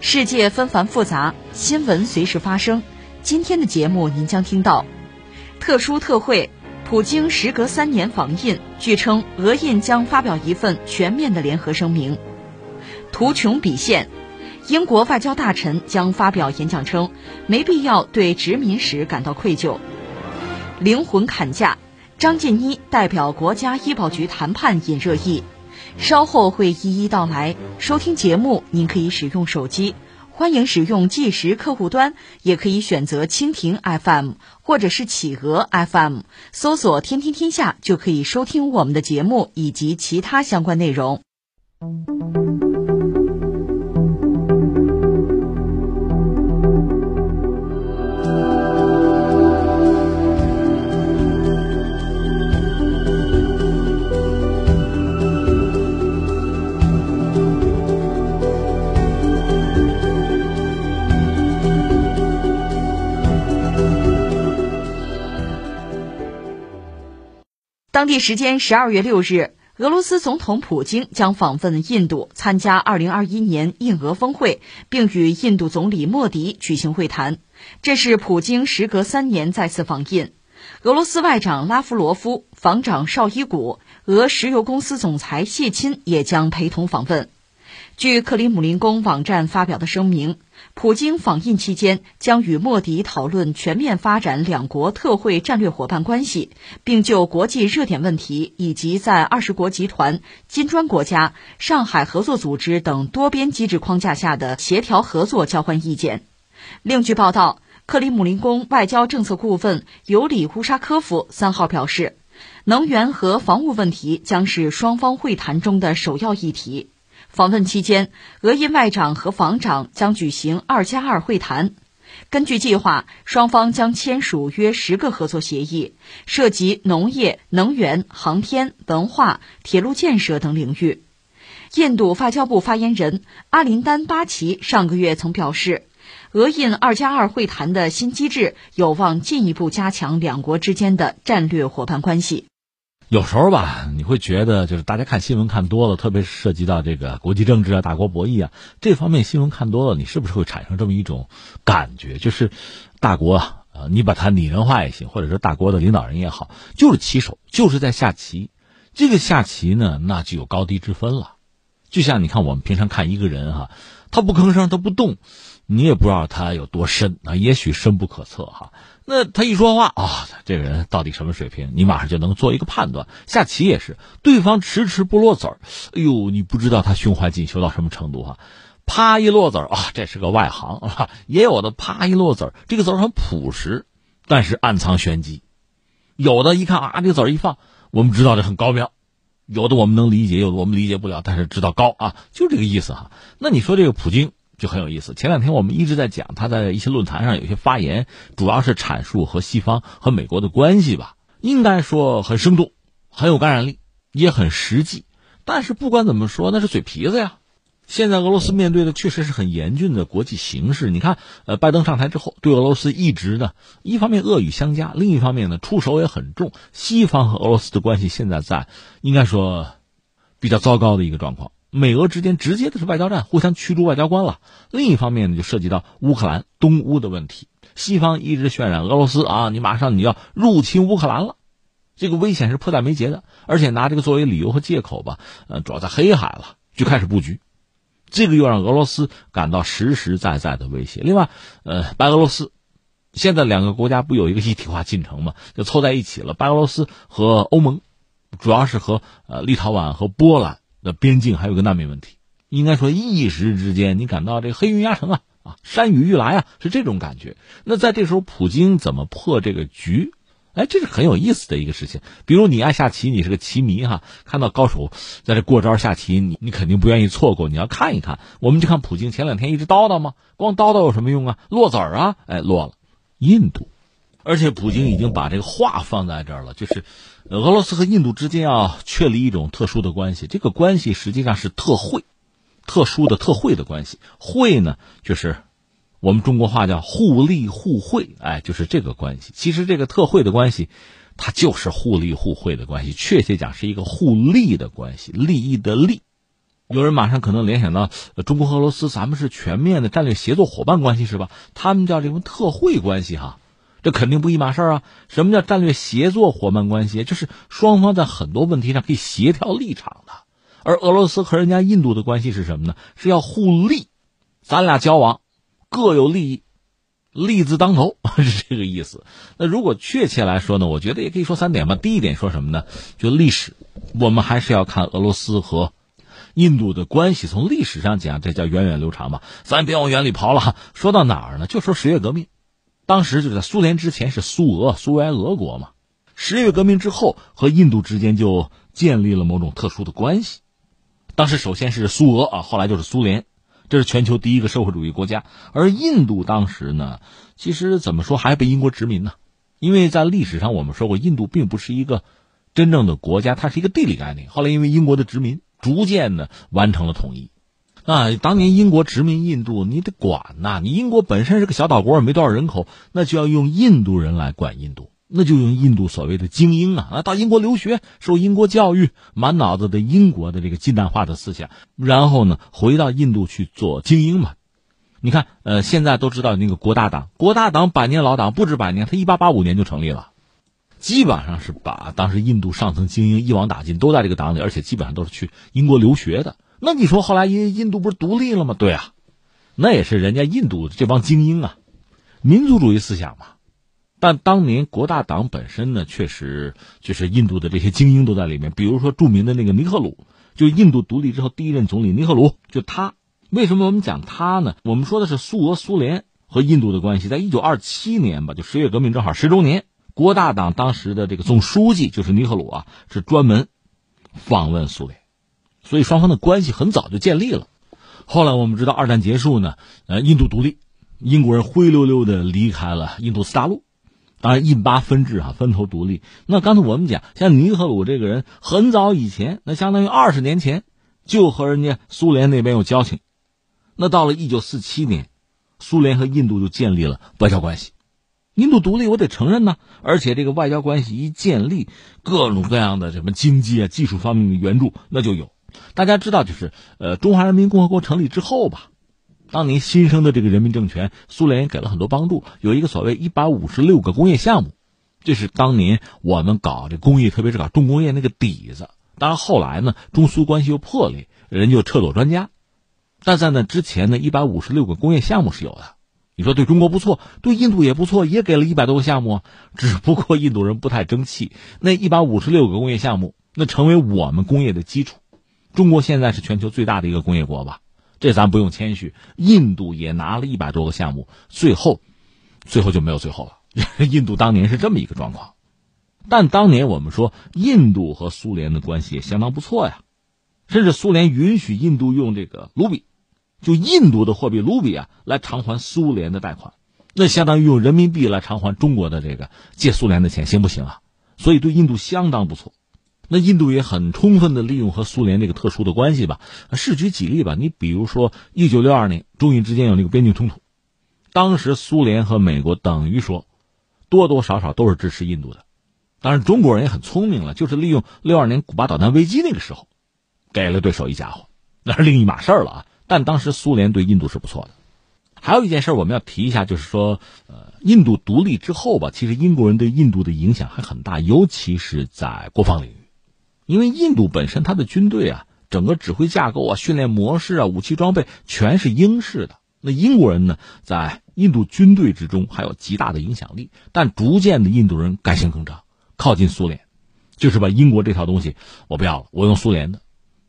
世界纷繁复杂，新闻随时发生。今天的节目您将听到：特殊特惠，普京时隔三年访印，据称俄印将发表一份全面的联合声明。图穷匕现，英国外交大臣将发表演讲称，没必要对殖民史感到愧疚。灵魂砍价，张建一代表国家医保局谈判引热议。稍后会一一道来。收听节目，您可以使用手机，欢迎使用计时客户端，也可以选择蜻蜓 FM 或者是企鹅 FM，搜索“天天天下”就可以收听我们的节目以及其他相关内容。当地时间十二月六日，俄罗斯总统普京将访问印度，参加二零二一年印俄峰会，并与印度总理莫迪举行会谈。这是普京时隔三年再次访印。俄罗斯外长拉夫罗夫、防长绍伊古、俄石油公司总裁谢钦也将陪同访问。据克里姆林宫网站发表的声明。普京访印期间将与莫迪讨论全面发展两国特惠战略伙伴关系，并就国际热点问题以及在二十国集团、金砖国家、上海合作组织等多边机制框架下的协调合作交换意见。另据报道，克里姆林宫外交政策顾问尤里乌沙科夫三号表示，能源和防务问题将是双方会谈中的首要议题。访问期间，俄印外长和防长将举行“二加二”会谈。根据计划，双方将签署约十个合作协议，涉及农业、能源、航天、文化、铁路建设等领域。印度外交部发言人阿林丹巴奇上个月曾表示，俄印“二加二”会谈的新机制有望进一步加强两国之间的战略伙伴关系。有时候吧，你会觉得就是大家看新闻看多了，特别是涉及到这个国际政治啊、大国博弈啊这方面新闻看多了，你是不是会产生这么一种感觉，就是大国啊，你把它拟人化也行，或者说大国的领导人也好，就是棋手，就是在下棋。这个下棋呢，那就有高低之分了。就像你看我们平常看一个人哈，他不吭声，他不动，你也不知道他有多深啊，也许深不可测哈。那他一说话啊，这个人到底什么水平？你马上就能做一个判断。下棋也是，对方迟迟不落子儿，哎呦，你不知道他胸怀进修到什么程度哈。啪一落子儿啊，这是个外行啊。也有的啪一落子儿，这个子儿很朴实，但是暗藏玄机。有的一看啊，这个子儿一放，我们知道这很高妙。有的我们能理解，有的我们理解不了，但是知道高啊，就这个意思哈。那你说这个普京？就很有意思。前两天我们一直在讲他在一些论坛上有些发言，主要是阐述和西方和美国的关系吧，应该说很生动，很有感染力，也很实际。但是不管怎么说，那是嘴皮子呀。现在俄罗斯面对的确实是很严峻的国际形势。你看，呃，拜登上台之后，对俄罗斯一直呢，一方面恶语相加，另一方面呢，出手也很重。西方和俄罗斯的关系现在在应该说比较糟糕的一个状况。美俄之间直接的是外交战，互相驱逐外交官了。另一方面呢，就涉及到乌克兰东乌的问题。西方一直渲染俄罗斯啊，你马上你要入侵乌克兰了，这个危险是迫在眉睫的。而且拿这个作为理由和借口吧，呃，主要在黑海了就开始布局，这个又让俄罗斯感到实实在在的威胁。另外，呃，白俄罗斯现在两个国家不有一个一体化进程嘛，就凑在一起了。白俄罗斯和欧盟，主要是和呃立陶宛和波兰。边境还有个难民问题，应该说一时之间，你感到这黑云压城啊啊，山雨欲来啊，是这种感觉。那在这时候，普京怎么破这个局？哎，这是很有意思的一个事情。比如你爱下棋，你是个棋迷哈，看到高手在这过招下棋，你你肯定不愿意错过，你要看一看。我们就看普京前两天一直叨叨吗？光叨叨有什么用啊？落子儿啊，哎，落了。印度，而且普京已经把这个话放在这儿了，就是俄罗斯和印度之间要确立一种特殊的关系。这个关系实际上是特惠、特殊的特惠的关系。惠呢，就是。我们中国话叫互利互惠，哎，就是这个关系。其实这个特惠的关系，它就是互利互惠的关系。确切讲，是一个互利的关系，利益的利。有人马上可能联想到，中国和俄罗斯，咱们是全面的战略协作伙伴关系是吧？他们叫这种特惠关系哈，这肯定不一码事啊。什么叫战略协作伙伴关系？就是双方在很多问题上可以协调立场的。而俄罗斯和人家印度的关系是什么呢？是要互利，咱俩交往。各有利益，利字当头 是这个意思。那如果确切来说呢？我觉得也可以说三点吧。第一点说什么呢？就历史，我们还是要看俄罗斯和印度的关系。从历史上讲，这叫源远流长吧。咱别往远里刨了。说到哪儿呢？就说十月革命，当时就是在苏联之前是苏俄，苏维埃俄国嘛。十月革命之后，和印度之间就建立了某种特殊的关系。当时首先是苏俄啊，后来就是苏联。这是全球第一个社会主义国家，而印度当时呢，其实怎么说还被英国殖民呢？因为在历史上我们说过，印度并不是一个真正的国家，它是一个地理概念。后来因为英国的殖民，逐渐的完成了统一。啊，当年英国殖民印度，你得管呐，你英国本身是个小岛国，也没多少人口，那就要用印度人来管印度。那就用印度所谓的精英啊，啊，到英国留学，受英国教育，满脑子的英国的这个近代化的思想，然后呢，回到印度去做精英嘛。你看，呃，现在都知道那个国大党，国大党百年老党，不止百年，他一八八五年就成立了，基本上是把当时印度上层精英一网打尽，都在这个党里，而且基本上都是去英国留学的。那你说后来印印度不是独立了吗？对啊，那也是人家印度这帮精英啊，民族主义思想嘛。但当年国大党本身呢，确实就是印度的这些精英都在里面。比如说著名的那个尼赫鲁，就印度独立之后第一任总理尼赫鲁，就他。为什么我们讲他呢？我们说的是苏俄、苏联和印度的关系。在一九二七年吧，就十月革命正好十周年，国大党当时的这个总书记就是尼赫鲁啊，是专门访问苏联，所以双方的关系很早就建立了。后来我们知道二战结束呢，呃，印度独立，英国人灰溜溜的离开了印度次大陆。当然，印巴分治啊，分头独立。那刚才我们讲，像尼赫鲁这个人，很早以前，那相当于二十年前，就和人家苏联那边有交情。那到了一九四七年，苏联和印度就建立了外交关系。印度独立，我得承认呢。而且这个外交关系一建立，各种各样的什么经济啊、技术方面的援助那就有。大家知道，就是呃，中华人民共和国成立之后吧。当年新生的这个人民政权，苏联也给了很多帮助，有一个所谓一百五十六个工业项目，这是当年我们搞这工业，特别是搞重工业那个底子。当然后来呢，中苏关系又破裂，人就撤走专家。但在那之前呢，一百五十六个工业项目是有的。你说对中国不错，对印度也不错，也给了一百多个项目，只不过印度人不太争气。那一百五十六个工业项目，那成为我们工业的基础。中国现在是全球最大的一个工业国吧？这咱不用谦虚，印度也拿了一百多个项目，最后，最后就没有最后了。印度当年是这么一个状况，但当年我们说印度和苏联的关系也相当不错呀，甚至苏联允许印度用这个卢比，就印度的货币卢比啊来偿还苏联的贷款，那相当于用人民币来偿还中国的这个借苏联的钱，行不行啊？所以对印度相当不错。那印度也很充分的利用和苏联这个特殊的关系吧，试举几例吧。你比如说，一九六二年中印之间有那个边境冲突，当时苏联和美国等于说，多多少少都是支持印度的。当然，中国人也很聪明了，就是利用六二年古巴导弹危机那个时候，给了对手一家伙，那是另一码事了啊。但当时苏联对印度是不错的。还有一件事我们要提一下，就是说，呃，印度独立之后吧，其实英国人对印度的影响还很大，尤其是在国防领域。因为印度本身它的军队啊，整个指挥架构啊、训练模式啊、武器装备全是英式的。那英国人呢，在印度军队之中还有极大的影响力。但逐渐的，印度人改弦更张，靠近苏联，就是把英国这套东西我不要了，我用苏联的，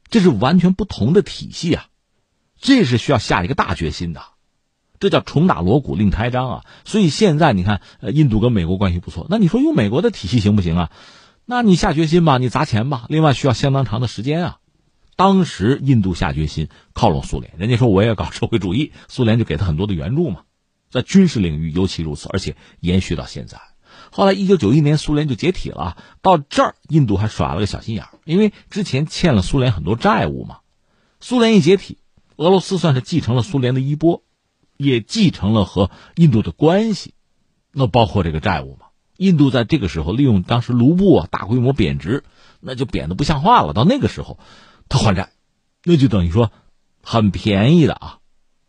这是完全不同的体系啊。这是需要下一个大决心的。这叫重打锣鼓另开张啊！所以现在你看，呃，印度跟美国关系不错，那你说用美国的体系行不行啊？那你下决心吧，你砸钱吧。另外需要相当长的时间啊。当时印度下决心靠拢苏联，人家说我也搞社会主义，苏联就给他很多的援助嘛。在军事领域尤其如此，而且延续到现在。后来一九九一年苏联就解体了，到这儿印度还耍了个小心眼，因为之前欠了苏联很多债务嘛。苏联一解体，俄罗斯算是继承了苏联的衣钵，也继承了和印度的关系，那包括这个债务嘛。印度在这个时候利用当时卢布啊大规模贬值，那就贬得不像话了。到那个时候。他还债，那就等于说，很便宜的啊，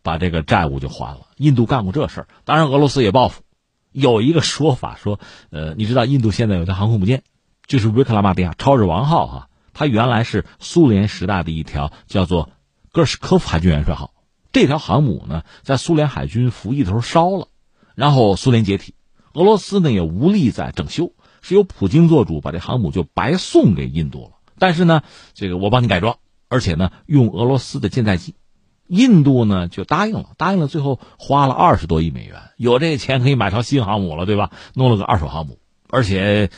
把这个债务就还了。印度干过这事儿，当然俄罗斯也报复。有一个说法说，呃，你知道印度现在有条航空母舰，就是维克拉玛蒂亚超日王号哈，它原来是苏联时代的一条叫做戈尔什科夫海军元帅号。这条航母呢，在苏联海军服役的时候烧了，然后苏联解体，俄罗斯呢也无力再整修，是由普京做主，把这航母就白送给印度了。但是呢，这个我帮你改装，而且呢用俄罗斯的舰载机，印度呢就答应了，答应了，最后花了二十多亿美元，有这钱可以买条新航母了，对吧？弄了个二手航母，而且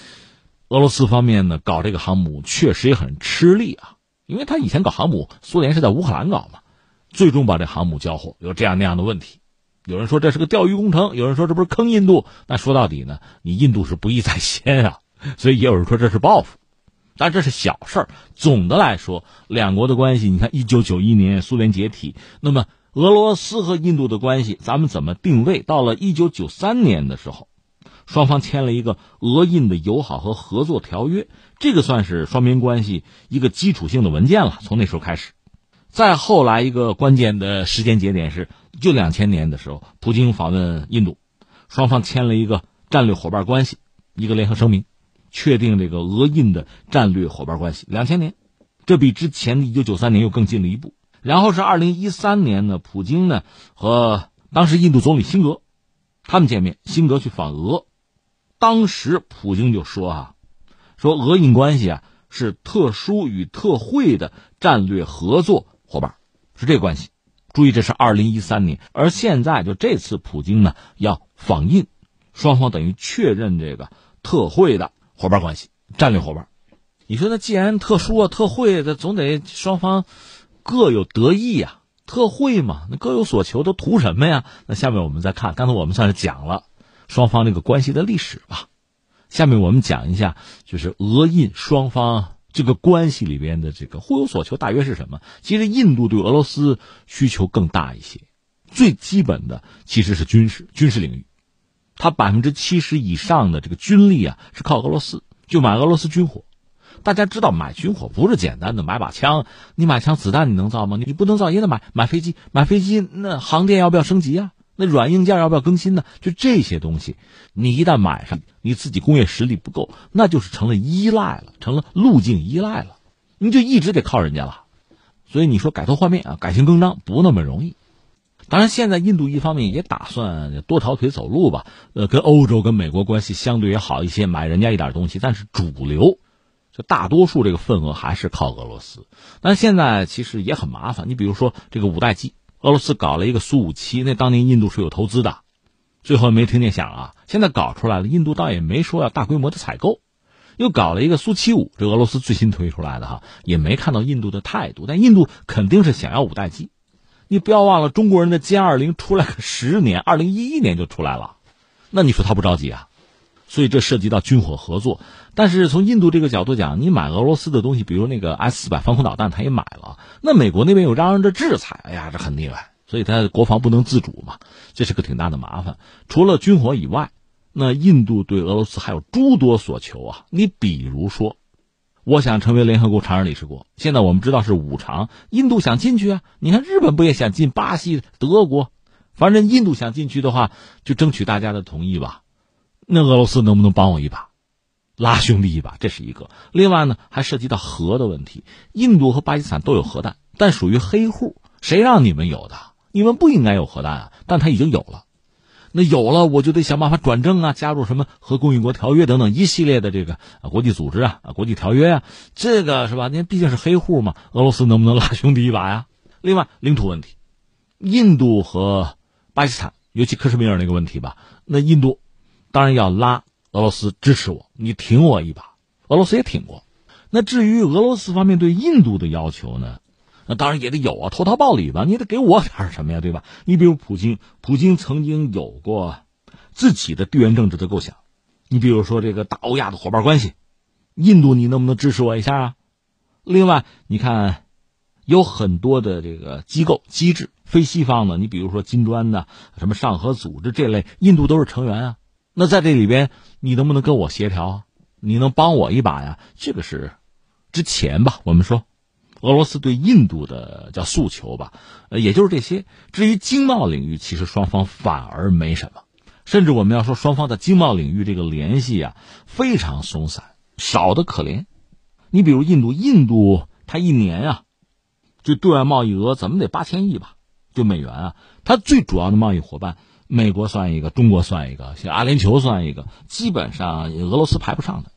俄罗斯方面呢搞这个航母确实也很吃力啊，因为他以前搞航母，苏联是在乌克兰搞嘛，最终把这航母交货有这样那样的问题，有人说这是个钓鱼工程，有人说这不是坑印度，那说到底呢，你印度是不义在先啊，所以也有人说这是报复。但这是小事儿。总的来说，两国的关系，你看，一九九一年苏联解体，那么俄罗斯和印度的关系，咱们怎么定位？到了一九九三年的时候，双方签了一个俄印的友好和合作条约，这个算是双边关系一个基础性的文件了。从那时候开始，再后来一个关键的时间节点是，就两千年的时候，普京访问印度，双方签了一个战略伙伴关系，一个联合声明。确定这个俄印的战略伙伴关系，两千年，这比之前的一九九三年又更进了一步。然后是二零一三年呢，普京呢和当时印度总理辛格他们见面，辛格去访俄，当时普京就说啊，说俄印关系啊是特殊与特惠的战略合作伙伴，是这个关系。注意，这是二零一三年，而现在就这次普京呢要访印，双方等于确认这个特惠的。伙伴关系，战略伙伴，你说那既然特殊啊、特惠，那总得双方各有得益呀。特惠嘛，那各有所求，都图什么呀？那下面我们再看，刚才我们算是讲了双方这个关系的历史吧。下面我们讲一下，就是俄印双方这个关系里边的这个互有所求大约是什么？其实印度对俄罗斯需求更大一些，最基本的其实是军事军事领域。他百分之七十以上的这个军力啊，是靠俄罗斯，就买俄罗斯军火。大家知道，买军火不是简单的买把枪，你买枪子弹你能造吗？你不能造也得买买飞机，买飞机那航电要不要升级啊？那软硬件要不要更新呢？就这些东西，你一旦买上，你自己工业实力不够，那就是成了依赖了，成了路径依赖了，你就一直得靠人家了。所以你说改头换面啊，改弦更张不那么容易。当然，现在印度一方面也打算多条腿走路吧，呃，跟欧洲、跟美国关系相对也好一些，买人家一点东西。但是主流，就大多数这个份额还是靠俄罗斯。但现在其实也很麻烦。你比如说这个五代机，俄罗斯搞了一个苏五七，那当年印度是有投资的，最后没听见响啊。现在搞出来了，印度倒也没说要大规模的采购，又搞了一个苏七五，这俄罗斯最新推出来的哈，也没看到印度的态度。但印度肯定是想要五代机。你不要忘了，中国人的歼二零出来个十年，二零一一年就出来了，那你说他不着急啊？所以这涉及到军火合作。但是从印度这个角度讲，你买俄罗斯的东西，比如那个 S 四百防空导弹，他也买了。那美国那边又嚷嚷着制裁，哎呀，这很厉害，所以他国防不能自主嘛，这是个挺大的麻烦。除了军火以外，那印度对俄罗斯还有诸多所求啊。你比如说。我想成为联合国常任理事国，现在我们知道是五常，印度想进去啊。你看日本不也想进？巴西、德国，反正印度想进去的话，就争取大家的同意吧。那俄罗斯能不能帮我一把，拉兄弟一把？这是一个。另外呢，还涉及到核的问题。印度和巴基斯坦都有核弹，但属于黑户，谁让你们有的？你们不应该有核弹啊，但他已经有了。那有了，我就得想办法转正啊，加入什么核供应国条约等等一系列的这个国际组织啊、国际条约啊，这个是吧？您毕竟是黑户嘛，俄罗斯能不能拉兄弟一把呀？另外，领土问题，印度和巴基斯坦，尤其克什米尔那个问题吧，那印度当然要拉俄罗斯支持我，你挺我一把，俄罗斯也挺过。那至于俄罗斯方面对印度的要求呢？那当然也得有啊，投桃报李吧，你得给我点什么呀，对吧？你比如普京，普京曾经有过自己的地缘政治的构想，你比如说这个大欧亚的伙伴关系，印度你能不能支持我一下啊？另外，你看有很多的这个机构机制，非西方的，你比如说金砖的、什么上合组织这类，印度都是成员啊。那在这里边，你能不能跟我协调啊？你能帮我一把呀？这个是之前吧，我们说。俄罗斯对印度的叫诉求吧，呃，也就是这些。至于经贸领域，其实双方反而没什么，甚至我们要说双方在经贸领域这个联系啊非常松散，少的可怜。你比如印度，印度它一年啊，就对外贸易额怎么得八千亿吧，就美元啊。它最主要的贸易伙伴，美国算一个，中国算一个，像阿联酋算一个，基本上俄罗斯排不上的，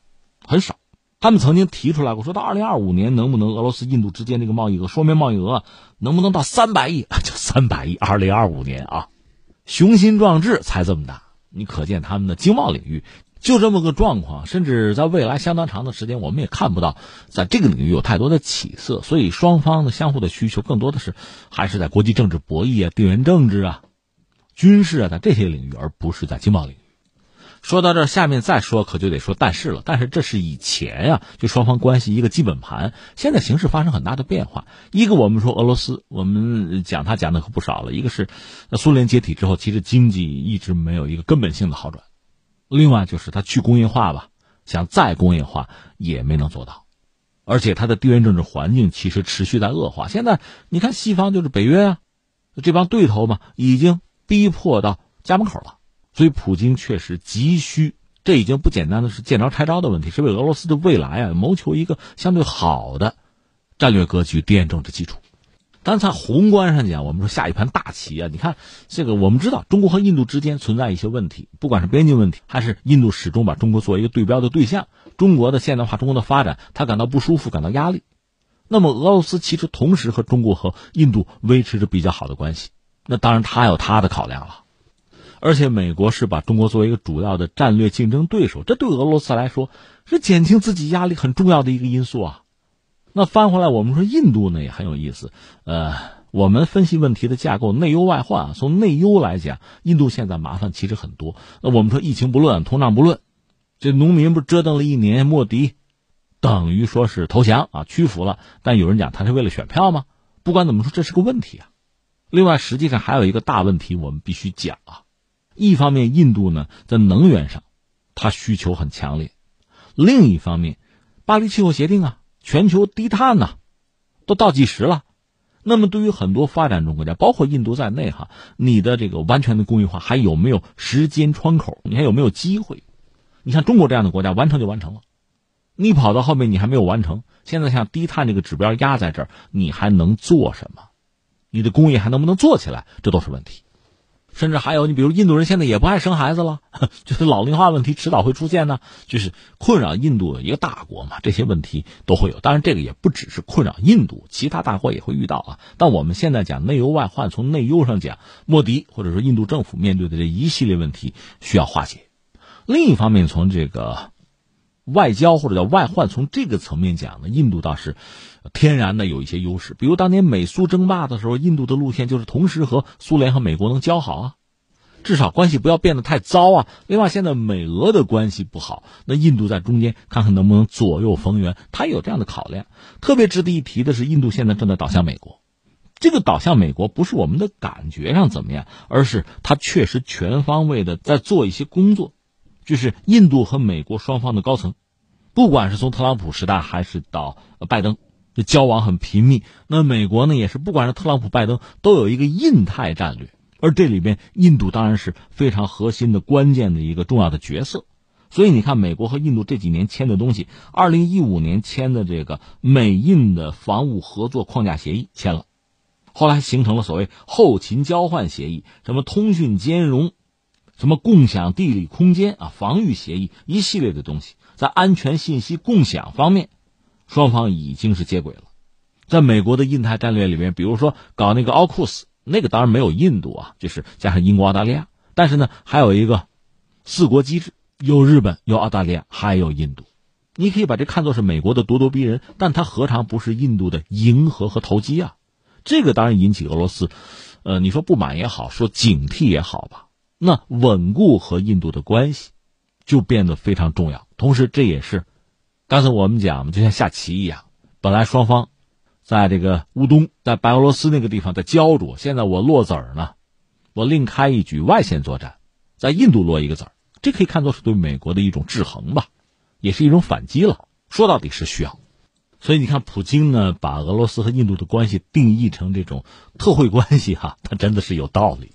很少。他们曾经提出来过，说到二零二五年能不能俄罗斯印度之间这个贸易额，说明贸易额能不能到三百亿？就三百亿，二零二五年啊，雄心壮志才这么大，你可见他们的经贸领域就这么个状况，甚至在未来相当长的时间，我们也看不到在这个领域有太多的起色。所以双方的相互的需求更多的是还是在国际政治博弈啊、地缘政治啊、军事啊，在这些领域，而不是在经贸领域。说到这，下面再说可就得说但是了。但是这是以前呀，就双方关系一个基本盘。现在形势发生很大的变化。一个我们说俄罗斯，我们讲他讲的可不少了。一个是苏联解体之后，其实经济一直没有一个根本性的好转。另外就是他去工业化吧，想再工业化也没能做到。而且他的地缘政治环境其实持续在恶化。现在你看西方就是北约啊，这帮对头嘛，已经逼迫到家门口了。所以，普京确实急需，这已经不简单的是见招拆招的问题，是为俄罗斯的未来啊谋求一个相对好的战略格局、奠定政治基础。但从宏观上讲，我们说下一盘大棋啊，你看这个，我们知道中国和印度之间存在一些问题，不管是边境问题，还是印度始终把中国作为一个对标的对象，中国的现代化、中国的发展，他感到不舒服、感到压力。那么，俄罗斯其实同时和中国和印度维持着比较好的关系，那当然他有他的考量了。而且美国是把中国作为一个主要的战略竞争对手，这对俄罗斯来说是减轻自己压力很重要的一个因素啊。那翻回来，我们说印度呢也很有意思。呃，我们分析问题的架构内忧外患啊，从内忧来讲，印度现在麻烦其实很多。那我们说疫情不论，通胀不论，这农民不折腾了一年，莫迪等于说是投降啊，屈服了。但有人讲他是为了选票吗？不管怎么说，这是个问题啊。另外，实际上还有一个大问题，我们必须讲啊。一方面，印度呢在能源上，它需求很强烈；另一方面，巴黎气候协定啊，全球低碳呐，都倒计时了。那么，对于很多发展中国家，包括印度在内哈，你的这个完全的工业化还有没有时间窗口？你还有没有机会？你像中国这样的国家，完成就完成了，你跑到后面你还没有完成。现在像低碳这个指标压在这儿，你还能做什么？你的工业还能不能做起来？这都是问题。甚至还有，你比如印度人现在也不爱生孩子了，就是老龄化问题迟早会出现呢，就是困扰印度的一个大国嘛，这些问题都会有。当然，这个也不只是困扰印度，其他大国也会遇到啊。但我们现在讲内忧外患，从内忧上讲，莫迪或者说印度政府面对的这一系列问题需要化解。另一方面，从这个外交或者叫外患，从这个层面讲呢，印度倒是。天然的有一些优势，比如当年美苏争霸的时候，印度的路线就是同时和苏联和美国能交好啊，至少关系不要变得太糟啊。另外，现在美俄的关系不好，那印度在中间看看能不能左右逢源，他有这样的考量。特别值得一提的是，印度现在正在倒向美国，这个倒向美国不是我们的感觉上怎么样，而是他确实全方位的在做一些工作，就是印度和美国双方的高层，不管是从特朗普时代还是到拜登。这交往很频密，那美国呢也是，不管是特朗普、拜登，都有一个印太战略，而这里边印度当然是非常核心的、关键的一个重要的角色。所以你看，美国和印度这几年签的东西，二零一五年签的这个美印的防务合作框架协议签了，后来形成了所谓后勤交换协议，什么通讯兼容，什么共享地理空间啊，防御协议一系列的东西，在安全信息共享方面。双方已经是接轨了，在美国的印太战略里面，比如说搞那个奥库斯，那个当然没有印度啊，就是加上英国、澳大利亚。但是呢，还有一个四国机制，有日本、有澳大利亚，还有印度。你可以把这看作是美国的咄咄逼人，但它何尝不是印度的迎合和投机啊？这个当然引起俄罗斯，呃，你说不满也好，说警惕也好吧。那稳固和印度的关系就变得非常重要。同时，这也是刚才我们讲，就像下棋一样，本来双方在这个乌东，在白俄罗斯那个地方在焦灼，现在我落子儿呢，我另开一局外线作战，在印度落一个子儿，这可以看作是对美国的一种制衡吧。也是一种反击了，说到底是需要，所以你看，普京呢把俄罗斯和印度的关系定义成这种特惠关系，哈，他真的是有道理。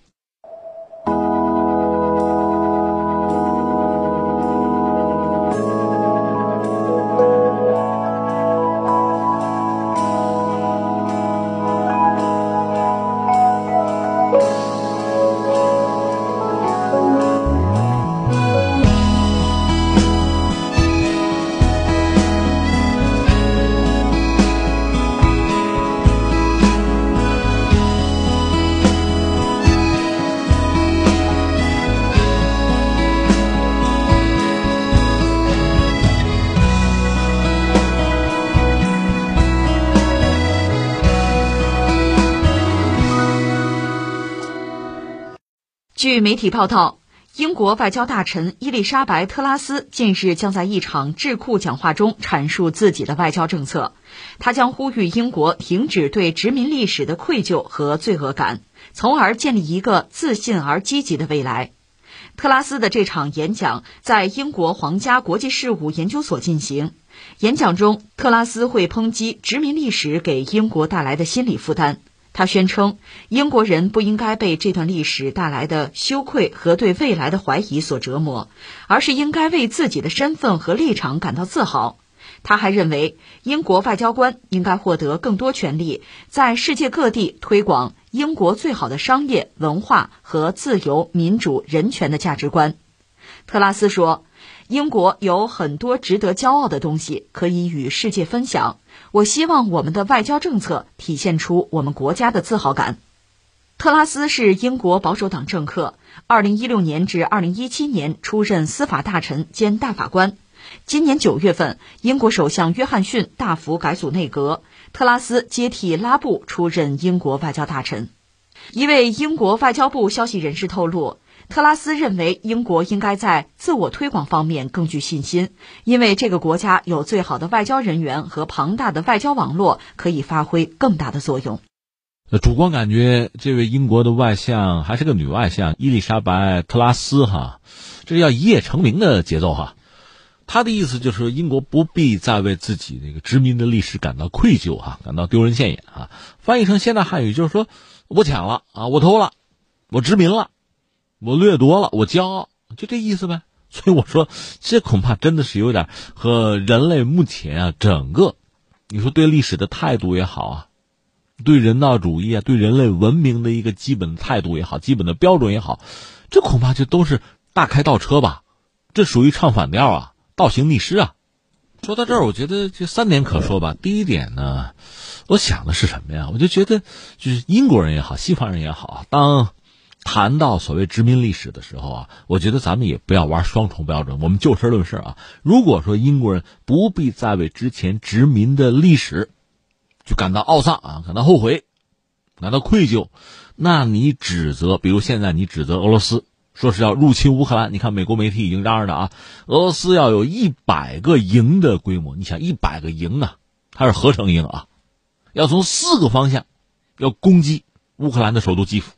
据媒体报道，英国外交大臣伊丽莎白·特拉斯近日将在一场智库讲话中阐述自己的外交政策。他将呼吁英国停止对殖民历史的愧疚和罪恶感，从而建立一个自信而积极的未来。特拉斯的这场演讲在英国皇家国际事务研究所进行。演讲中，特拉斯会抨击殖民历史给英国带来的心理负担。他宣称，英国人不应该被这段历史带来的羞愧和对未来的怀疑所折磨，而是应该为自己的身份和立场感到自豪。他还认为，英国外交官应该获得更多权利，在世界各地推广英国最好的商业、文化和自由、民主、人权的价值观。特拉斯说。英国有很多值得骄傲的东西可以与世界分享。我希望我们的外交政策体现出我们国家的自豪感。特拉斯是英国保守党政客，2016年至2017年出任司法大臣兼大法官。今年九月份，英国首相约翰逊大幅改组内阁，特拉斯接替拉布出任英国外交大臣。一位英国外交部消息人士透露。特拉斯认为，英国应该在自我推广方面更具信心，因为这个国家有最好的外交人员和庞大的外交网络，可以发挥更大的作用。主观感觉，这位英国的外相还是个女外相伊丽莎白·特拉斯哈，这是要一夜成名的节奏哈。他的意思就是，英国不必再为自己那个殖民的历史感到愧疚哈，感到丢人现眼啊。翻译成现代汉语就是说，我抢了啊，我偷了，我殖民了。我掠夺了，我骄傲，就这意思呗。所以我说，这恐怕真的是有点和人类目前啊整个，你说对历史的态度也好啊，对人道主义啊，对人类文明的一个基本态度也好，基本的标准也好，这恐怕就都是大开倒车吧。这属于唱反调啊，倒行逆施啊。说到这儿，我觉得这三点可说吧。第一点呢，我想的是什么呀？我就觉得，就是英国人也好，西方人也好，当。谈到所谓殖民历史的时候啊，我觉得咱们也不要玩双重标准，我们就事论事啊。如果说英国人不必再为之前殖民的历史就感到懊丧啊，感到后悔，感到愧疚，那你指责，比如现在你指责俄罗斯说是要入侵乌克兰，你看美国媒体已经嚷嚷着啊，俄罗斯要有一百个营的规模，你想一百个营啊，它是合成营啊，要从四个方向要攻击乌克兰的首都基辅。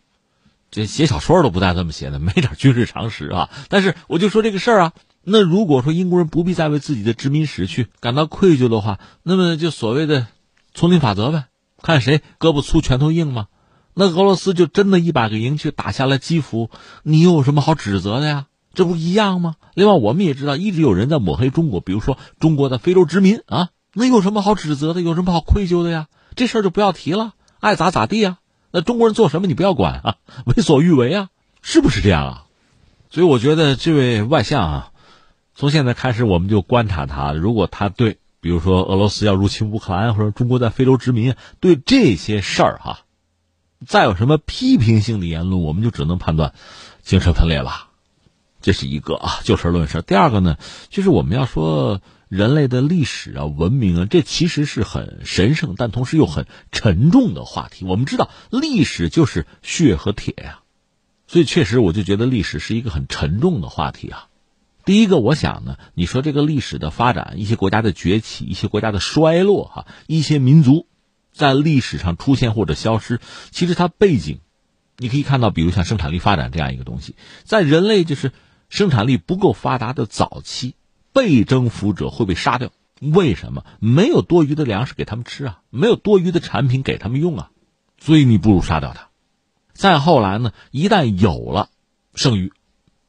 这写小说都不带这么写的，没点军事常识啊！但是我就说这个事儿啊，那如果说英国人不必再为自己的殖民史去感到愧疚的话，那么就所谓的丛林法则呗，看谁胳膊粗拳头硬嘛。那俄罗斯就真的一百个营去打下了基辅，你有什么好指责的呀？这不一样吗？另外，我们也知道一直有人在抹黑中国，比如说中国的非洲殖民啊，那有什么好指责的？有什么好愧疚的呀？这事儿就不要提了，爱咋咋地啊。那中国人做什么你不要管啊，为所欲为啊，是不是这样啊？所以我觉得这位外相啊，从现在开始我们就观察他，如果他对，比如说俄罗斯要入侵乌克兰或者中国在非洲殖民，对这些事儿哈，再有什么批评性的言论，我们就只能判断精神分裂了。这是一个啊，就事论事。第二个呢，就是我们要说人类的历史啊、文明啊，这其实是很神圣，但同时又很沉重的话题。我们知道，历史就是血和铁呀，所以确实我就觉得历史是一个很沉重的话题啊。第一个，我想呢，你说这个历史的发展，一些国家的崛起，一些国家的衰落，哈，一些民族在历史上出现或者消失，其实它背景，你可以看到，比如像生产力发展这样一个东西，在人类就是。生产力不够发达的早期，被征服者会被杀掉。为什么？没有多余的粮食给他们吃啊，没有多余的产品给他们用啊，所以你不如杀掉他。再后来呢，一旦有了剩余，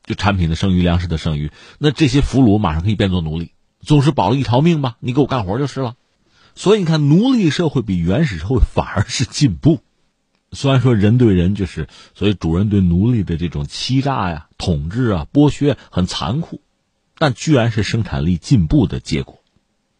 就产品的剩余、粮食的剩余，那这些俘虏马上可以变作奴隶，总是保了一条命吧？你给我干活就是了。所以你看，奴隶社会比原始社会反而是进步。虽然说人对人就是所以主人对奴隶的这种欺诈呀、统治啊、剥削很残酷，但居然是生产力进步的结果。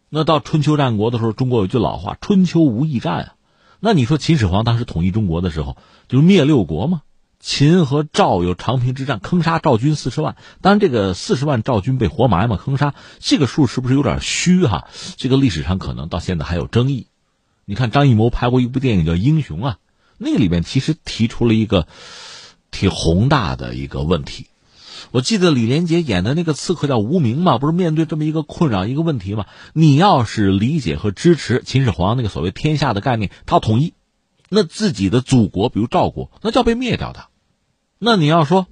那到春秋战国的时候，中国有句老话：“春秋无义战啊。”那你说秦始皇当时统一中国的时候，就是灭六国嘛？秦和赵有长平之战，坑杀赵军四十万。当然，这个四十万赵军被活埋嘛，坑杀这个数是不是有点虚哈？这个历史上可能到现在还有争议。你看张艺谋拍过一部电影叫《英雄》啊。那个里面其实提出了一个挺宏大的一个问题。我记得李连杰演的那个刺客叫无名嘛，不是面对这么一个困扰一个问题嘛？你要是理解和支持秦始皇那个所谓天下的概念，他统一，那自己的祖国，比如赵国，那就要被灭掉的。那你要说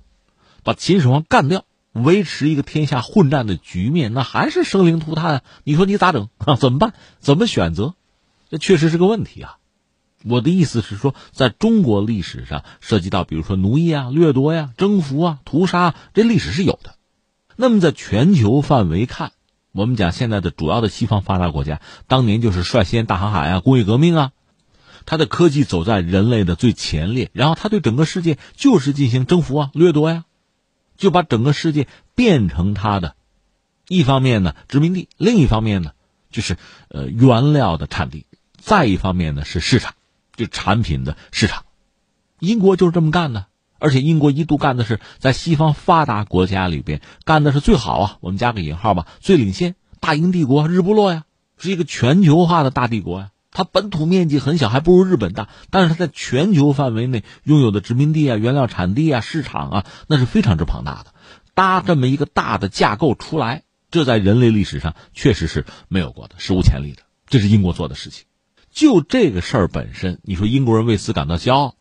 把秦始皇干掉，维持一个天下混战的局面，那还是生灵涂炭。你说你咋整？怎么办？怎么选择？这确实是个问题啊。我的意思是说，在中国历史上涉及到，比如说奴役啊、掠夺呀、征服啊、屠杀，啊这历史是有的。那么在全球范围看，我们讲现在的主要的西方发达国家，当年就是率先大航海啊、工业革命啊，它的科技走在人类的最前列，然后它对整个世界就是进行征服啊、掠夺呀，就把整个世界变成它的，一方面呢殖民地，另一方面呢就是呃原料的产地，再一方面呢是市场。就产品的市场，英国就是这么干的，而且英国一度干的是在西方发达国家里边干的是最好啊，我们加个引号吧，最领先。大英帝国日不落呀，是一个全球化的大帝国呀，它本土面积很小，还不如日本大，但是它在全球范围内拥有的殖民地啊、原料产地啊、市场啊，那是非常之庞大的。搭这么一个大的架构出来，这在人类历史上确实是没有过的，史无前例的，这是英国做的事情。就这个事儿本身，你说英国人为此感到骄傲，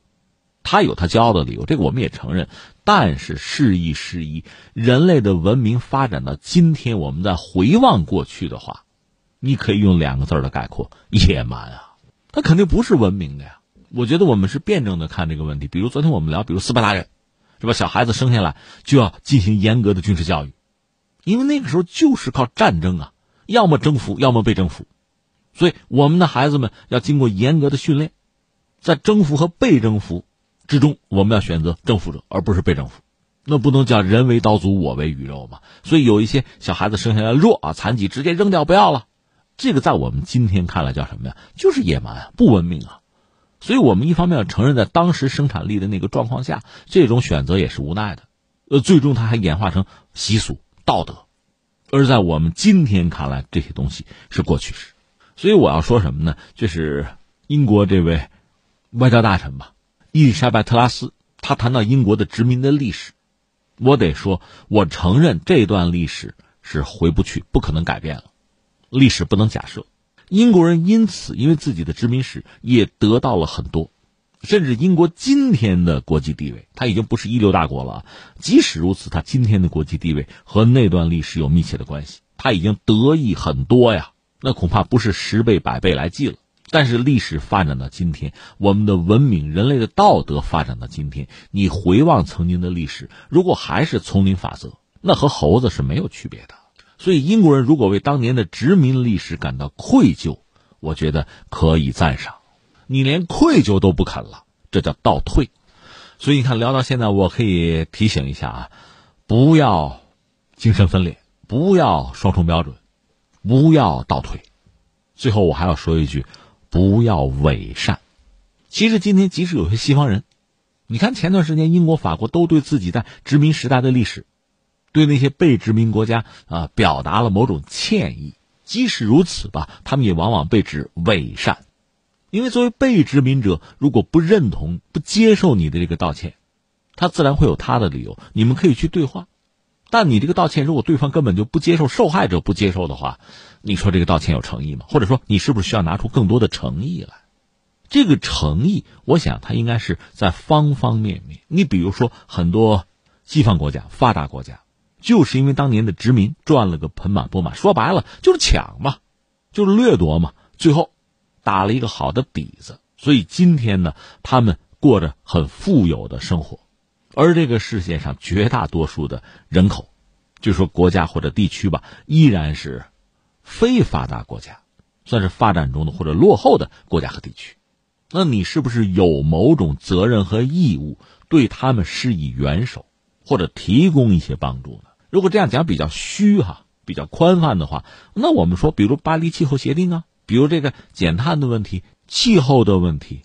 他有他骄傲的理由，这个我们也承认。但是事亦事矣，人类的文明发展到今天，我们再回望过去的话，你可以用两个字儿的概括：野蛮啊！他肯定不是文明的呀。我觉得我们是辩证的看这个问题。比如昨天我们聊，比如斯巴达人，是吧？小孩子生下来就要进行严格的军事教育，因为那个时候就是靠战争啊，要么征服，要么被征服。所以，我们的孩子们要经过严格的训练，在征服和被征服之中，我们要选择征服者，而不是被征服。那不能叫人为刀俎，我为鱼肉嘛。所以，有一些小孩子生下来弱啊、残疾，直接扔掉不要了。这个在我们今天看来叫什么呀？就是野蛮啊，不文明啊。所以我们一方面要承认，在当时生产力的那个状况下，这种选择也是无奈的。呃，最终它还演化成习俗、道德，而在我们今天看来，这些东西是过去式。所以我要说什么呢？就是英国这位外交大臣吧，伊丽莎白特拉斯，他谈到英国的殖民的历史，我得说，我承认这段历史是回不去，不可能改变了，历史不能假设。英国人因此因为自己的殖民史也得到了很多，甚至英国今天的国际地位，他已经不是一流大国了。即使如此，他今天的国际地位和那段历史有密切的关系，他已经得益很多呀。那恐怕不是十倍百倍来计了，但是历史发展到今天，我们的文明、人类的道德发展到今天，你回望曾经的历史，如果还是丛林法则，那和猴子是没有区别的。所以英国人如果为当年的殖民历史感到愧疚，我觉得可以赞赏。你连愧疚都不肯了，这叫倒退。所以你看，聊到现在，我可以提醒一下啊，不要精神分裂，不要双重标准。不要倒退，最后我还要说一句，不要伪善。其实今天即使有些西方人，你看前段时间英国、法国都对自己在殖民时代的历史，对那些被殖民国家啊表达了某种歉意。即使如此吧，他们也往往被指伪善，因为作为被殖民者，如果不认同、不接受你的这个道歉，他自然会有他的理由。你们可以去对话，但你这个道歉，如果对方根本就不接受，受害者不接受的话，你说这个道歉有诚意吗？或者说，你是不是需要拿出更多的诚意来？这个诚意，我想它应该是在方方面面。你比如说，很多西方国家、发达国家。就是因为当年的殖民赚了个盆满钵满，说白了就是抢嘛，就是掠夺嘛，最后打了一个好的底子，所以今天呢，他们过着很富有的生活，而这个世界上绝大多数的人口，就说国家或者地区吧，依然是非发达国家，算是发展中的或者落后的国家和地区，那你是不是有某种责任和义务对他们施以援手，或者提供一些帮助呢？如果这样讲比较虚哈，比较宽泛的话，那我们说，比如巴黎气候协定啊，比如这个减碳的问题、气候的问题，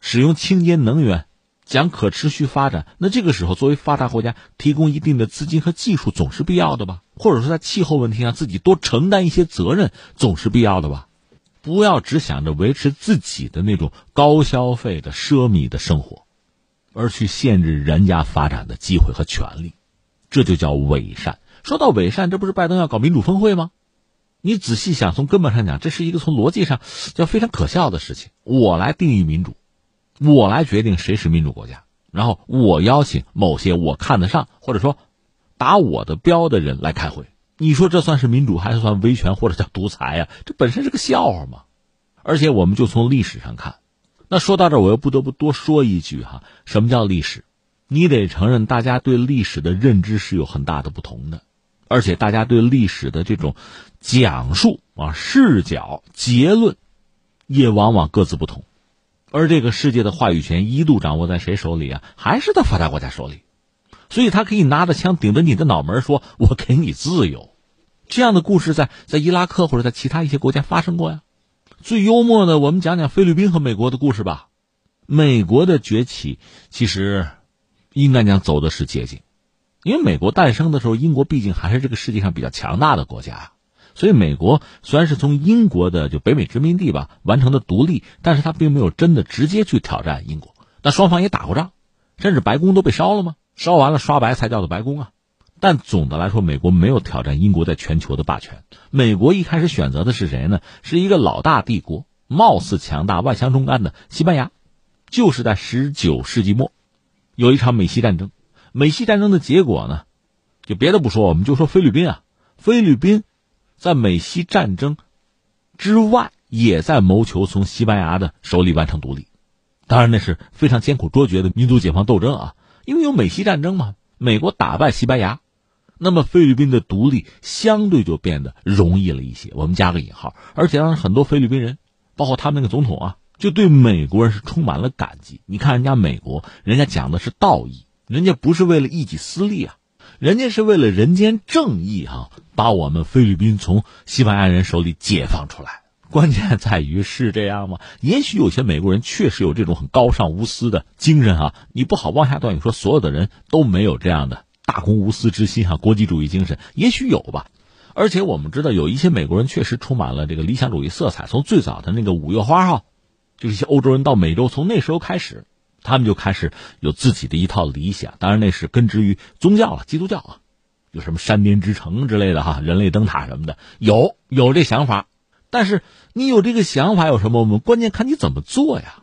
使用清洁能源，讲可持续发展，那这个时候作为发达国家提供一定的资金和技术总是必要的吧？或者说在气候问题上自己多承担一些责任总是必要的吧？不要只想着维持自己的那种高消费的奢靡的生活，而去限制人家发展的机会和权利。这就叫伪善。说到伪善，这不是拜登要搞民主峰会吗？你仔细想，从根本上讲，这是一个从逻辑上叫非常可笑的事情。我来定义民主，我来决定谁是民主国家，然后我邀请某些我看得上或者说打我的标的人来开会。你说这算是民主，还是算威权或者叫独裁呀？这本身是个笑话嘛！而且我们就从历史上看，那说到这，我又不得不多说一句哈：什么叫历史？你得承认，大家对历史的认知是有很大的不同的，而且大家对历史的这种讲述啊、视角、结论，也往往各自不同。而这个世界的话语权一度掌握在谁手里啊？还是在发达国家手里。所以他可以拿着枪顶着你的脑门说：“我给你自由。”这样的故事在在伊拉克或者在其他一些国家发生过呀。最幽默的，我们讲讲菲律宾和美国的故事吧。美国的崛起其实。应该讲走的是捷径，因为美国诞生的时候，英国毕竟还是这个世界上比较强大的国家，所以美国虽然是从英国的就北美殖民地吧完成的独立，但是他并没有真的直接去挑战英国。那双方也打过仗，甚至白宫都被烧了吗？烧完了刷白才叫做白宫啊。但总的来说，美国没有挑战英国在全球的霸权。美国一开始选择的是谁呢？是一个老大帝国，貌似强大、外强中干的西班牙，就是在十九世纪末。有一场美西战争，美西战争的结果呢，就别的不说，我们就说菲律宾啊，菲律宾在美西战争之外，也在谋求从西班牙的手里完成独立。当然，那是非常艰苦卓绝的民族解放斗争啊，因为有美西战争嘛，美国打败西班牙，那么菲律宾的独立相对就变得容易了一些。我们加个引号，而且让很多菲律宾人，包括他们那个总统啊。就对美国人是充满了感激。你看人家美国，人家讲的是道义，人家不是为了一己私利啊，人家是为了人间正义哈，把我们菲律宾从西班牙人手里解放出来。关键在于是这样吗？也许有些美国人确实有这种很高尚无私的精神啊，你不好妄下断语说所有的人都没有这样的大公无私之心哈，国际主义精神也许有吧。而且我们知道有一些美国人确实充满了这个理想主义色彩，从最早的那个五月花哈。就是一些欧洲人到美洲，从那时候开始，他们就开始有自己的一套理想。当然，那是根植于宗教了，基督教啊，有什么山巅之城之类的哈，人类灯塔什么的，有有这想法。但是你有这个想法有什么？我们关键看你怎么做呀。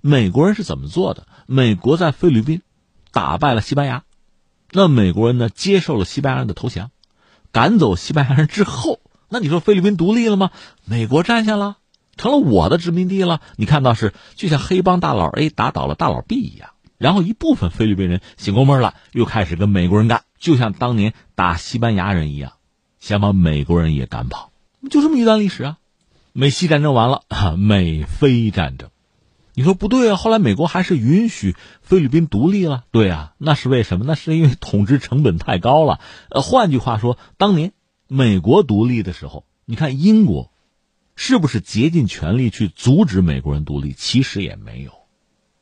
美国人是怎么做的？美国在菲律宾打败了西班牙，那美国人呢接受了西班牙人的投降，赶走西班牙人之后，那你说菲律宾独立了吗？美国占下了。成了我的殖民地了。你看到是就像黑帮大佬 A 打倒了大佬 B 一样，然后一部分菲律宾人醒过闷了，又开始跟美国人干，就像当年打西班牙人一样，想把美国人也赶跑，就这么一段历史啊。美西战争完了，美菲战争，你说不对啊？后来美国还是允许菲律宾独立了，对啊，那是为什么？那是因为统治成本太高了。呃，换句话说，当年美国独立的时候，你看英国。是不是竭尽全力去阻止美国人独立？其实也没有，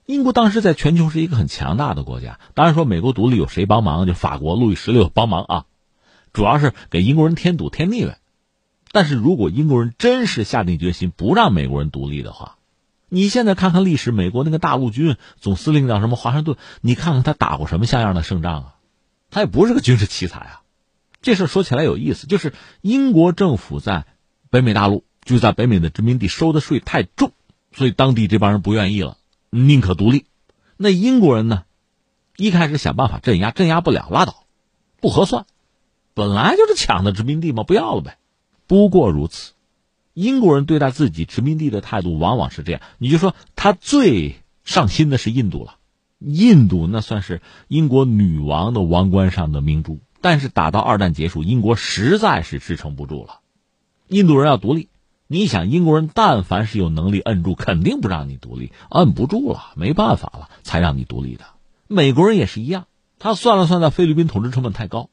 英国当时在全球是一个很强大的国家，当然说美国独立有谁帮忙？就法国路易十六帮忙啊，主要是给英国人添堵添腻歪。但是如果英国人真是下定决心不让美国人独立的话，你现在看看历史，美国那个大陆军总司令叫什么华盛顿，你看看他打过什么像样的胜仗啊？他也不是个军事奇才啊。这事说起来有意思，就是英国政府在北美大陆，就在北美的殖民地收的税太重，所以当地这帮人不愿意了。宁可独立，那英国人呢？一开始想办法镇压，镇压不了，拉倒，不合算。本来就是抢的殖民地嘛，不要了呗。不过如此，英国人对待自己殖民地的态度往往是这样。你就说他最上心的是印度了，印度那算是英国女王的王冠上的明珠。但是打到二战结束，英国实在是支撑不住了，印度人要独立。你想，英国人但凡是有能力摁住，肯定不让你独立，摁不住了，没办法了，才让你独立的。美国人也是一样，他算了算，在菲律宾统治成本太高，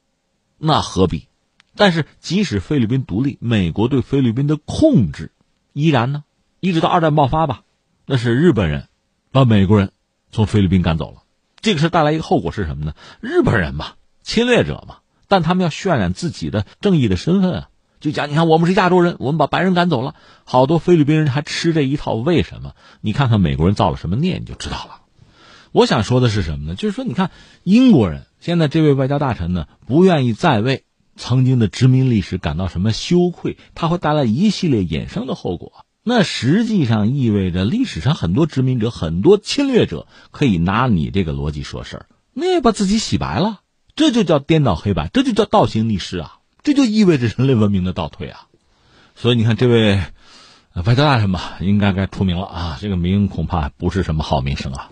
那何必？但是即使菲律宾独立，美国对菲律宾的控制依然呢，一直到二战爆发吧，那是日本人把美国人从菲律宾赶走了。这个事带来一个后果是什么呢？日本人嘛，侵略者嘛，但他们要渲染自己的正义的身份啊。就讲，你看，我们是亚洲人，我们把白人赶走了，好多菲律宾人还吃这一套，为什么？你看看美国人造了什么孽，你就知道了。我想说的是什么呢？就是说，你看英国人现在这位外交大臣呢，不愿意再为曾经的殖民历史感到什么羞愧，他会带来一系列衍生的后果。那实际上意味着历史上很多殖民者、很多侵略者可以拿你这个逻辑说事儿，那也把自己洗白了，这就叫颠倒黑白，这就叫倒行逆施啊。这就意味着人类文明的倒退啊！所以你看，这位外交大臣吧，应该该出名了啊！这个名恐怕不是什么好名声啊。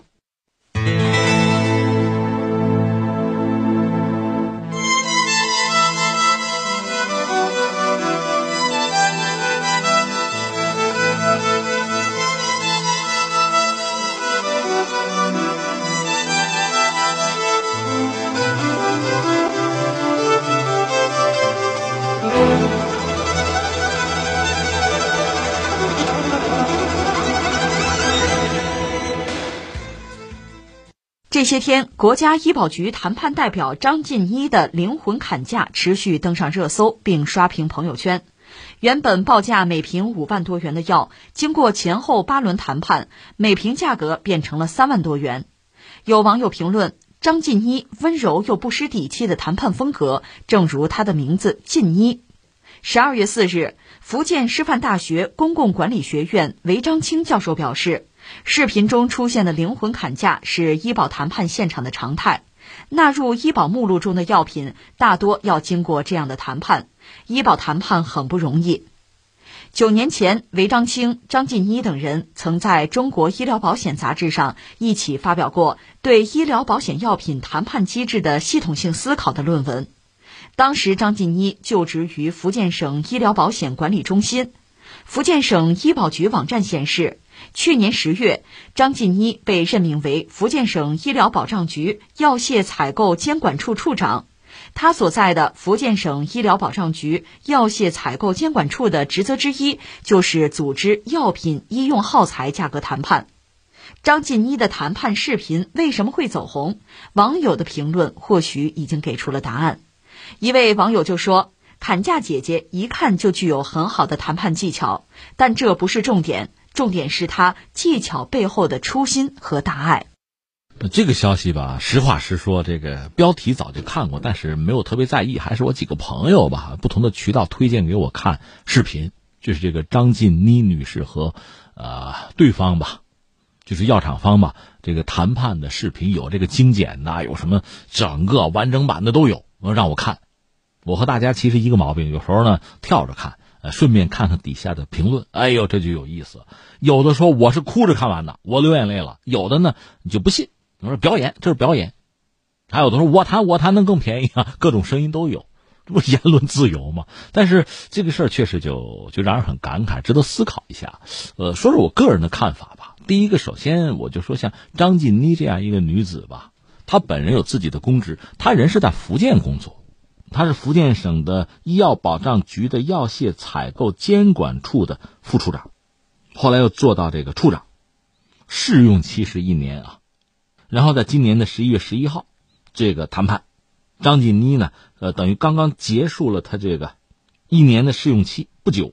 这些天，国家医保局谈判代表张晋一的灵魂砍价持续登上热搜，并刷屏朋友圈。原本报价每瓶五万多元的药，经过前后八轮谈判，每瓶价格变成了三万多元。有网友评论：张晋一温柔又不失底气的谈判风格，正如他的名字晋一。十二月四日，福建师范大学公共管理学院韦章清教授表示。视频中出现的灵魂砍价是医保谈判现场的常态，纳入医保目录中的药品大多要经过这样的谈判，医保谈判很不容易。九年前，韦章青、张晋一等人曾在中国医疗保险杂志上一起发表过对医疗保险药品谈判机制的系统性思考的论文。当时，张晋一就职于福建省医疗保险管理中心，福建省医保局网站显示。去年十月，张晋一被任命为福建省医疗保障局药械采购监管处处长。他所在的福建省医疗保障局药械采购监管处的职责之一，就是组织药品医用耗材价格谈判。张晋一的谈判视频为什么会走红？网友的评论或许已经给出了答案。一位网友就说：“砍价姐姐一看就具有很好的谈判技巧，但这不是重点。”重点是他技巧背后的初心和大爱。这个消息吧，实话实说，这个标题早就看过，但是没有特别在意。还是我几个朋友吧，不同的渠道推荐给我看视频，就是这个张晋妮女士和呃对方吧，就是药厂方吧，这个谈判的视频有这个精简的，有什么整个完整版的都有，让我看。我和大家其实一个毛病，有时候呢跳着看。呃，顺便看看底下的评论，哎呦，这就有意思。有的说我是哭着看完的，我流眼泪了；有的呢，你就不信，你说表演，这是表演。还有的说我谈我谈能更便宜啊，各种声音都有，这不言论自由吗？但是这个事儿确实就就让人很感慨，值得思考一下。呃，说说我个人的看法吧。第一个，首先我就说像张晋妮这样一个女子吧，她本人有自己的公职，她人是在福建工作。他是福建省的医药保障局的药械采购监管处的副处长，后来又做到这个处长，试用期是一年啊。然后在今年的十一月十一号，这个谈判，张锦妮呢，呃，等于刚刚结束了他这个一年的试用期不久，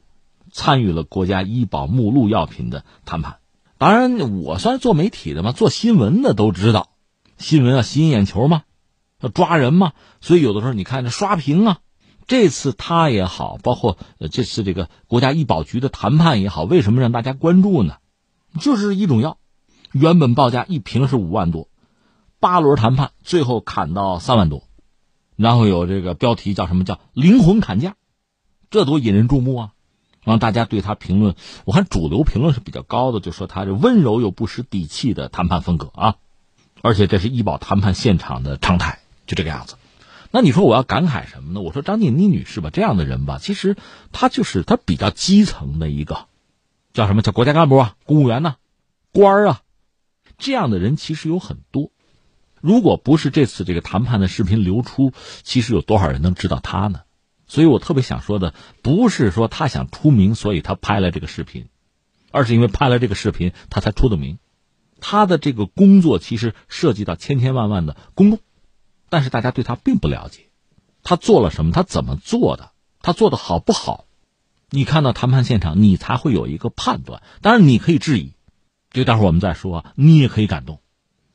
参与了国家医保目录药品的谈判。当然，我算是做媒体的嘛，做新闻的都知道，新闻要吸引眼球嘛，要抓人嘛，所以有的时候你看这刷屏啊。这次他也好，包括这次这个国家医保局的谈判也好，为什么让大家关注呢？就是一种药，原本报价一瓶是五万多。八轮谈判，最后砍到三万多，然后有这个标题叫什么叫“灵魂砍价”，这多引人注目啊！让大家对他评论，我看主流评论是比较高的，就说他这温柔又不失底气的谈判风格啊，而且这是医保谈判现场的常态，就这个样子。那你说我要感慨什么呢？我说张静妮女士吧，这样的人吧，其实她就是她比较基层的一个，叫什么叫国家干部啊、公务员呐、官儿啊，这样的人其实有很多。如果不是这次这个谈判的视频流出，其实有多少人能知道她呢？所以我特别想说的，不是说他想出名，所以他拍了这个视频，而是因为拍了这个视频，他才出的名。他的这个工作其实涉及到千千万万的公众，但是大家对他并不了解。他做了什么？他怎么做的？他做的好不好？你看到谈判现场，你才会有一个判断。当然，你可以质疑，就待会儿我们再说。你也可以感动。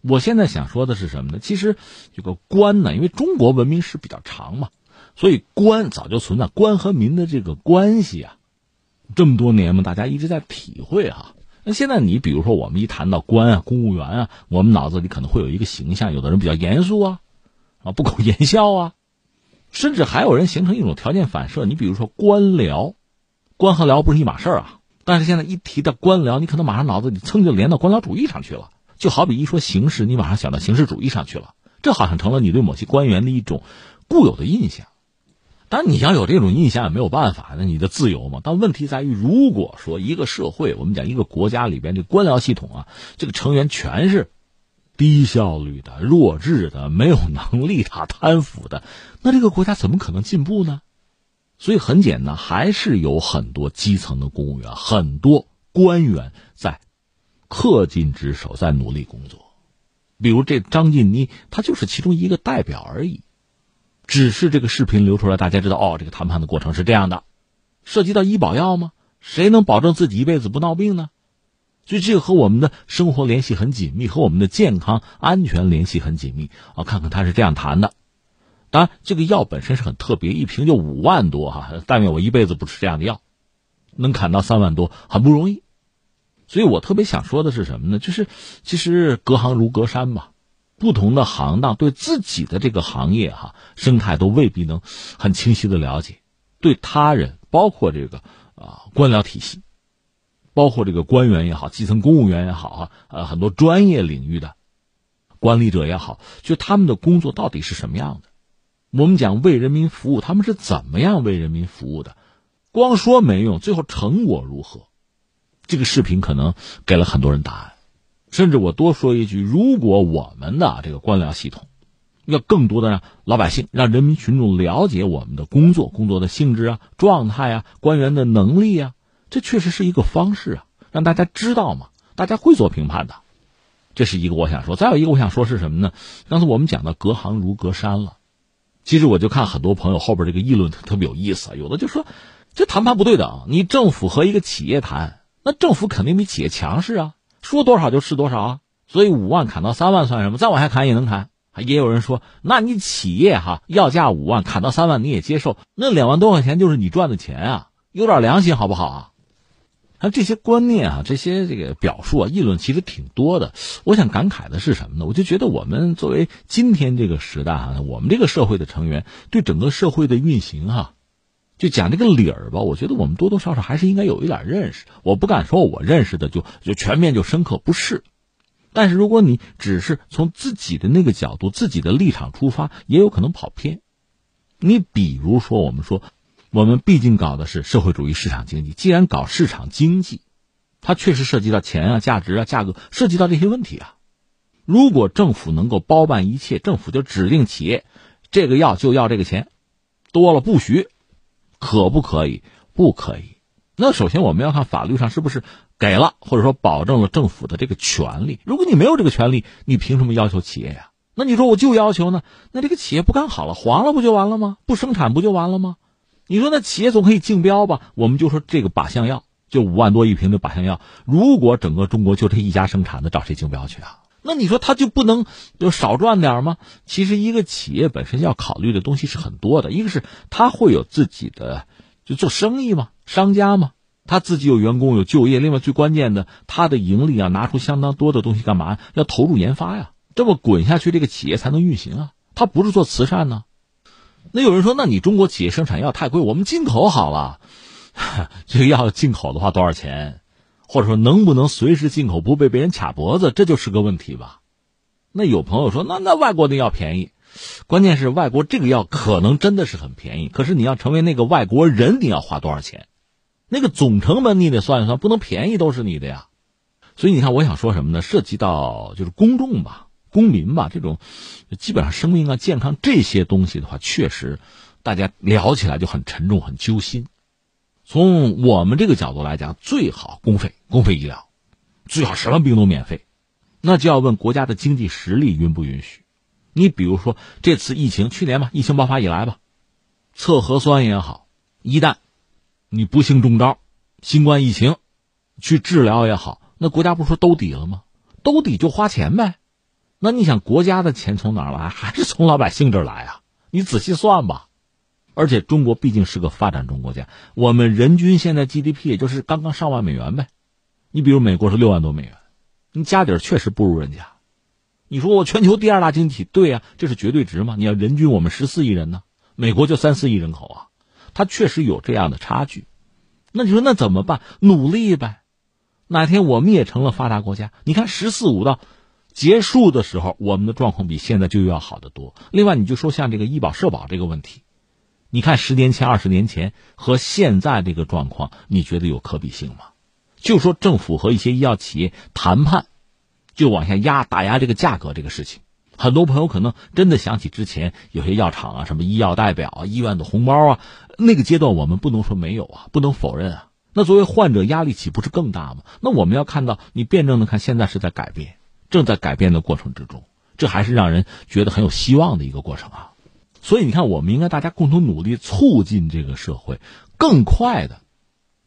我现在想说的是什么呢？其实这个官呢，因为中国文明史比较长嘛，所以官早就存在，官和民的这个关系啊，这么多年嘛，大家一直在体会哈。那现在你比如说，我们一谈到官啊、公务员啊，我们脑子里可能会有一个形象，有的人比较严肃啊，啊不苟 言笑啊，甚至还有人形成一种条件反射。你比如说官僚，官和僚不是一码事儿啊，但是现在一提到官僚，你可能马上脑子里噌就连到官僚主义上去了。就好比一说形式，你马上想到形式主义上去了，这好像成了你对某些官员的一种固有的印象。当然，你要有这种印象也没有办法，那你的自由嘛。但问题在于，如果说一个社会，我们讲一个国家里边这官僚系统啊，这个成员全是低效率的、弱智的、没有能力的、贪腐的，那这个国家怎么可能进步呢？所以很简单，还是有很多基层的公务员、很多官员在。恪尽职守，在努力工作。比如这张晋妮，他就是其中一个代表而已。只是这个视频流出来，大家知道哦，这个谈判的过程是这样的。涉及到医保药吗？谁能保证自己一辈子不闹病呢？所以这个和我们的生活联系很紧密，和我们的健康安全联系很紧密啊。看看他是这样谈的。当然，这个药本身是很特别，一瓶就五万多哈。但愿我一辈子不吃这样的药，能砍到三万多，很不容易。所以我特别想说的是什么呢？就是其实隔行如隔山嘛，不同的行当对自己的这个行业哈生态都未必能很清晰的了解，对他人，包括这个啊官僚体系，包括这个官员也好，基层公务员也好啊，呃很多专业领域的管理者也好，就他们的工作到底是什么样的？我们讲为人民服务，他们是怎么样为人民服务的？光说没用，最后成果如何？这个视频可能给了很多人答案，甚至我多说一句：如果我们的这个官僚系统要更多的让老百姓、让人民群众了解我们的工作、工作的性质啊、状态啊、官员的能力啊，这确实是一个方式啊，让大家知道嘛，大家会做评判的。这是一个我想说，再有一个我想说是什么呢？刚才我们讲到隔行如隔山了，其实我就看很多朋友后边这个议论特别有意思，有的就说这谈判不对等，你政府和一个企业谈。那政府肯定比企业强势啊，说多少就是多少啊，所以五万砍到三万算什么？再往下砍也能砍。也有人说，那你企业哈要价五万，砍到三万你也接受？那两万多块钱就是你赚的钱啊，有点良心好不好啊？那这些观念啊，这些这个表述啊，议论其实挺多的。我想感慨的是什么呢？我就觉得我们作为今天这个时代哈，我们这个社会的成员，对整个社会的运行哈。就讲这个理儿吧，我觉得我们多多少少还是应该有一点认识。我不敢说我认识的就就全面就深刻，不是。但是如果你只是从自己的那个角度、自己的立场出发，也有可能跑偏。你比如说，我们说，我们毕竟搞的是社会主义市场经济，既然搞市场经济，它确实涉及到钱啊、价值啊、价格，涉及到这些问题啊。如果政府能够包办一切，政府就指定企业，这个要就要这个钱，多了不许。可不可以？不可以。那首先我们要看法律上是不是给了，或者说保证了政府的这个权利。如果你没有这个权利，你凭什么要求企业呀？那你说我就要求呢？那这个企业不干好了，黄了不就完了吗？不生产不就完了吗？你说那企业总可以竞标吧？我们就说这个靶向药，就五万多一瓶的靶向药，如果整个中国就这一家生产的，找谁竞标去啊？那你说他就不能就少赚点吗？其实一个企业本身要考虑的东西是很多的，一个是他会有自己的就做生意嘛，商家嘛，他自己有员工有就业，另外最关键的，他的盈利啊，拿出相当多的东西干嘛？要投入研发呀，这么滚下去，这个企业才能运行啊。他不是做慈善呢。那有人说，那你中国企业生产药太贵，我们进口好了。这个药进口的话多少钱？或者说能不能随时进口不被别人卡脖子，这就是个问题吧？那有朋友说，那那外国的药便宜，关键是外国这个药可能真的是很便宜，可是你要成为那个外国人，你要花多少钱？那个总成本你得算一算，不能便宜都是你的呀。所以你看，我想说什么呢？涉及到就是公众吧、公民吧，这种基本上生命啊、健康这些东西的话，确实大家聊起来就很沉重、很揪心。从我们这个角度来讲，最好公费、公费医疗，最好什么病都免费。那就要问国家的经济实力允不允许。你比如说这次疫情，去年吧，疫情爆发以来吧，测核酸也好，一旦你不幸中招，新冠疫情去治疗也好，那国家不说兜底了吗？兜底就花钱呗。那你想，国家的钱从哪儿来？还是从老百姓这儿来啊？你仔细算吧。而且中国毕竟是个发展中国家，我们人均现在 GDP 也就是刚刚上万美元呗。你比如美国是六万多美元，你家底儿确实不如人家。你说我全球第二大经济体，对呀，这是绝对值嘛？你要人均我们十四亿人呢，美国就三四亿人口啊，它确实有这样的差距。那你说那怎么办？努力呗。哪天我们也成了发达国家，你看“十四五”到结束的时候，我们的状况比现在就要好得多。另外，你就说像这个医保社保这个问题。你看，十年前、二十年前和现在这个状况，你觉得有可比性吗？就说政府和一些医药企业谈判，就往下压、打压这个价格这个事情，很多朋友可能真的想起之前有些药厂啊、什么医药代表啊、医院的红包啊，那个阶段我们不能说没有啊，不能否认啊。那作为患者，压力岂不是更大吗？那我们要看到，你辩证的看，现在是在改变，正在改变的过程之中，这还是让人觉得很有希望的一个过程啊。所以你看，我们应该大家共同努力，促进这个社会更快的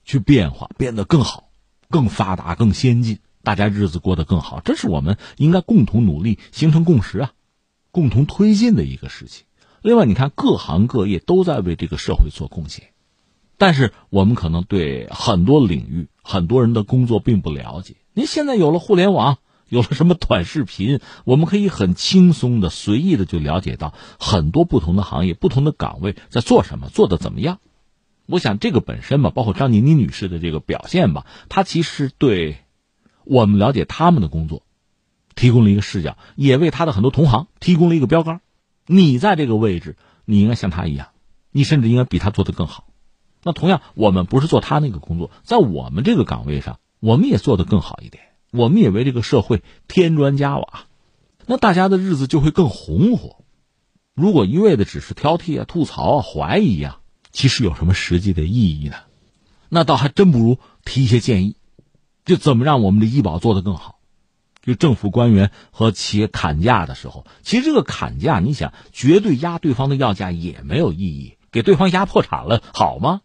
去变化，变得更好、更发达、更先进，大家日子过得更好。这是我们应该共同努力、形成共识啊，共同推进的一个事情。另外，你看各行各业都在为这个社会做贡献，但是我们可能对很多领域、很多人的工作并不了解。您现在有了互联网。有了什么短视频，我们可以很轻松的、随意的就了解到很多不同的行业、不同的岗位在做什么，做的怎么样。我想这个本身吧，包括张妮妮女士的这个表现吧，她其实对我们了解他们的工作提供了一个视角，也为他的很多同行提供了一个标杆。你在这个位置，你应该像他一样，你甚至应该比他做的更好。那同样，我们不是做他那个工作，在我们这个岗位上，我们也做得更好一点。我们也为这个社会添砖加瓦，那大家的日子就会更红火。如果一味的只是挑剔啊、吐槽啊、怀疑啊，其实有什么实际的意义呢？那倒还真不如提一些建议，就怎么让我们的医保做得更好。就政府官员和企业砍价的时候，其实这个砍价，你想绝对压对方的要价也没有意义，给对方压破产了，好吗？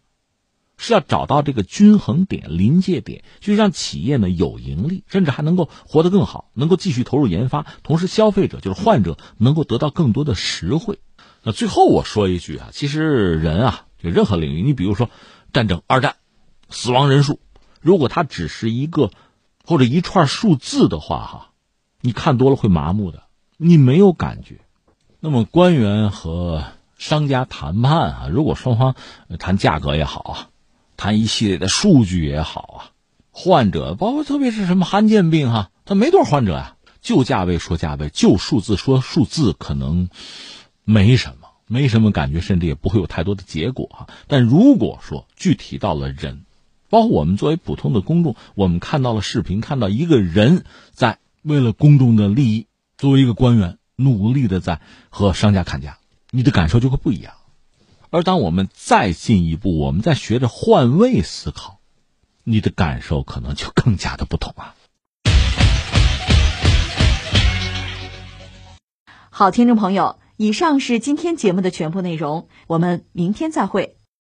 是要找到这个均衡点、临界点，就让企业呢有盈利，甚至还能够活得更好，能够继续投入研发，同时消费者就是患者能够得到更多的实惠。那最后我说一句啊，其实人啊，就任何领域，你比如说战争、二战，死亡人数，如果它只是一个或者一串数字的话，哈，你看多了会麻木的，你没有感觉。那么官员和商家谈判啊，如果双方谈价格也好啊。谈一系列的数据也好啊，患者包括特别是什么罕见病哈，他没多少患者呀，就价位说价位，就数字说数字，可能没什么，没什么感觉，甚至也不会有太多的结果哈。但如果说具体到了人，包括我们作为普通的公众，我们看到了视频，看到一个人在为了公众的利益，作为一个官员努力的在和商家砍价，你的感受就会不一样。而当我们再进一步，我们再学着换位思考，你的感受可能就更加的不同啊。好，听众朋友，以上是今天节目的全部内容，我们明天再会。